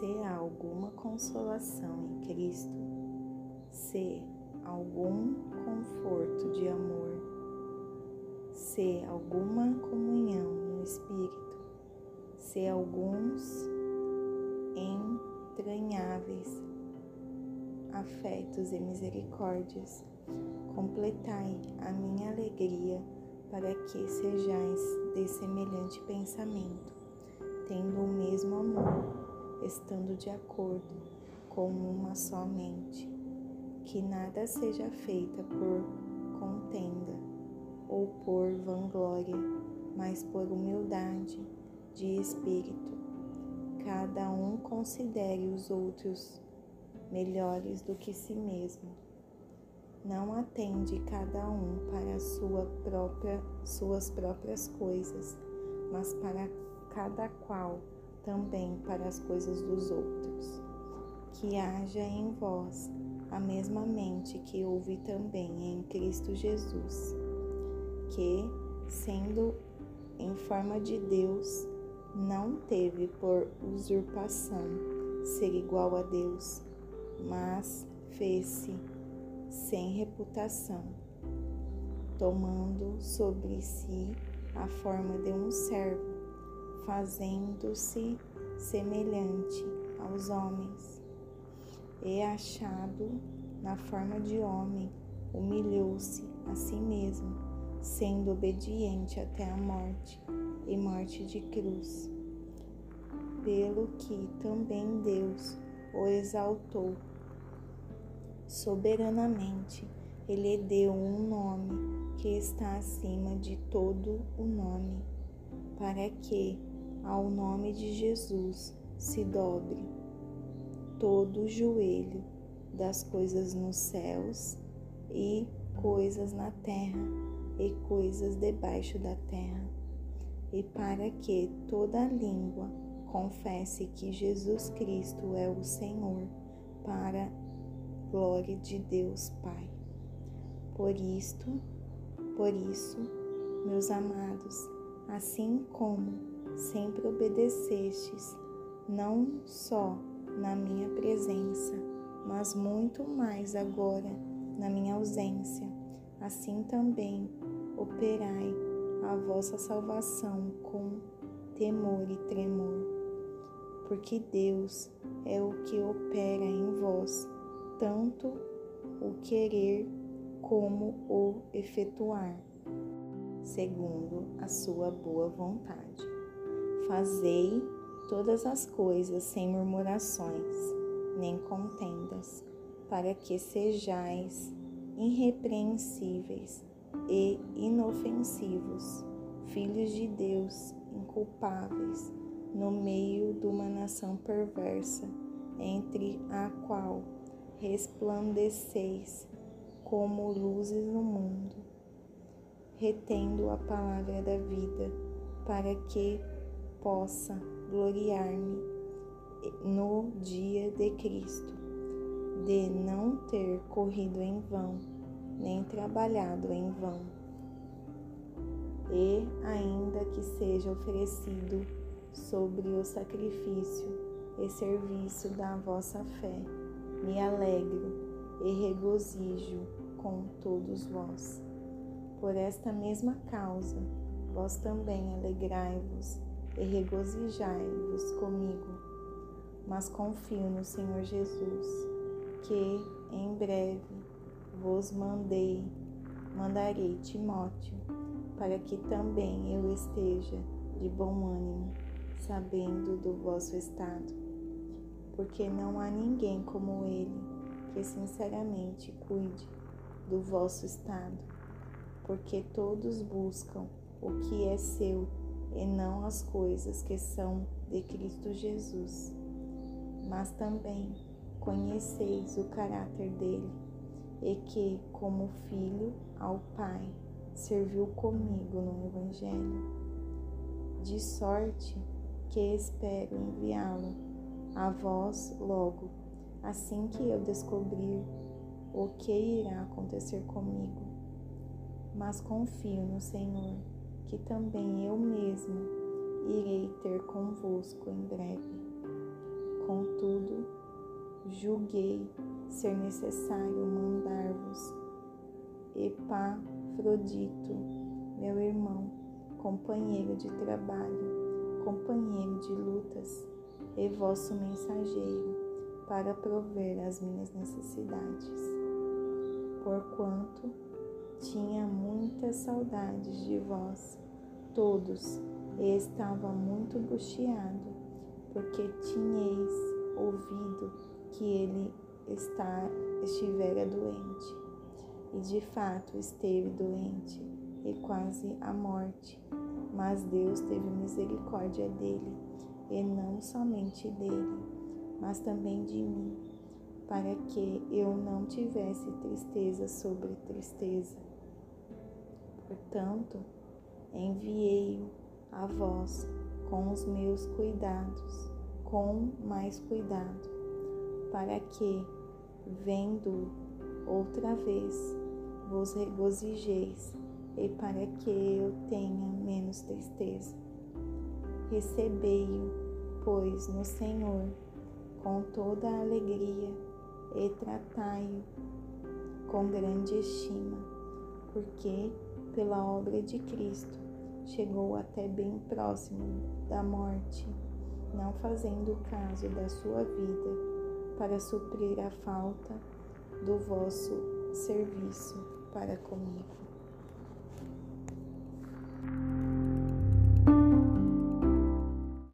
se há alguma consolação em Cristo, se algum conforto de amor, se alguma comunhão no Espírito, se alguns entranháveis afetos e misericórdias, completai a minha alegria para que sejais de semelhante pensamento, tendo o mesmo amor, estando de acordo com uma só mente, que nada seja feita por contenda ou por vanglória, mas por humildade de espírito. Cada um considere os outros melhores do que si mesmo não atende cada um para sua própria, suas próprias coisas, mas para cada qual também para as coisas dos outros. Que haja em vós a mesma mente que houve também em Cristo Jesus, que, sendo em forma de Deus, não teve por usurpação ser igual a Deus, mas fez-se sem reputação, tomando sobre si a forma de um servo, fazendo-se semelhante aos homens. E achado na forma de homem, humilhou-se a si mesmo, sendo obediente até a morte e morte de cruz. Pelo que também Deus o exaltou soberanamente, ele deu um nome que está acima de todo o nome, para que ao nome de Jesus se dobre todo o joelho das coisas nos céus e coisas na terra e coisas debaixo da terra, e para que toda língua confesse que Jesus Cristo é o Senhor, para glória de Deus Pai. Por isto, por isso, meus amados, assim como sempre obedecestes, não só na minha presença, mas muito mais agora na minha ausência, assim também operai a vossa salvação com temor e tremor, porque Deus é o que opera em vós tanto o querer como o efetuar, segundo a sua boa vontade. Fazei todas as coisas sem murmurações, nem contendas, para que sejais irrepreensíveis e inofensivos, filhos de Deus, inculpáveis, no meio de uma nação perversa, entre a qual resplandeceis como luzes no mundo, retendo a palavra da vida, para que possa gloriar-me no dia de Cristo, de não ter corrido em vão, nem trabalhado em vão, e ainda que seja oferecido sobre o sacrifício e serviço da vossa fé me alegro e regozijo com todos vós. Por esta mesma causa, vós também alegrai-vos e regozijai-vos comigo. Mas confio no Senhor Jesus, que em breve vos mandei, mandarei Timóteo, para que também eu esteja de bom ânimo, sabendo do vosso estado porque não há ninguém como Ele que sinceramente cuide do vosso estado, porque todos buscam o que é seu e não as coisas que são de Cristo Jesus. Mas também conheceis o caráter dele e que, como filho ao Pai, serviu comigo no Evangelho, de sorte que espero enviá-lo a vós logo, assim que eu descobrir o que irá acontecer comigo. Mas confio no Senhor, que também eu mesmo irei ter convosco em breve. Contudo, julguei ser necessário mandar-vos Epafrodito, meu irmão, companheiro de trabalho, companheiro de lutas, e vosso mensageiro, para prover as minhas necessidades. Porquanto tinha muitas saudades de vós, todos, e estava muito angustiado, porque tinhais ouvido que ele está, estivera doente. E de fato esteve doente e quase à morte, mas Deus teve misericórdia dele, e não somente dele, mas também de mim, para que eu não tivesse tristeza sobre tristeza. Portanto, enviei-o a vós com os meus cuidados, com mais cuidado, para que, vendo outra vez, vos regozijeis e para que eu tenha menos tristeza. Recebei-o, pois, no Senhor com toda a alegria e tratai-o com grande estima, porque pela obra de Cristo chegou até bem próximo da morte, não fazendo caso da sua vida, para suprir a falta do vosso serviço para comigo.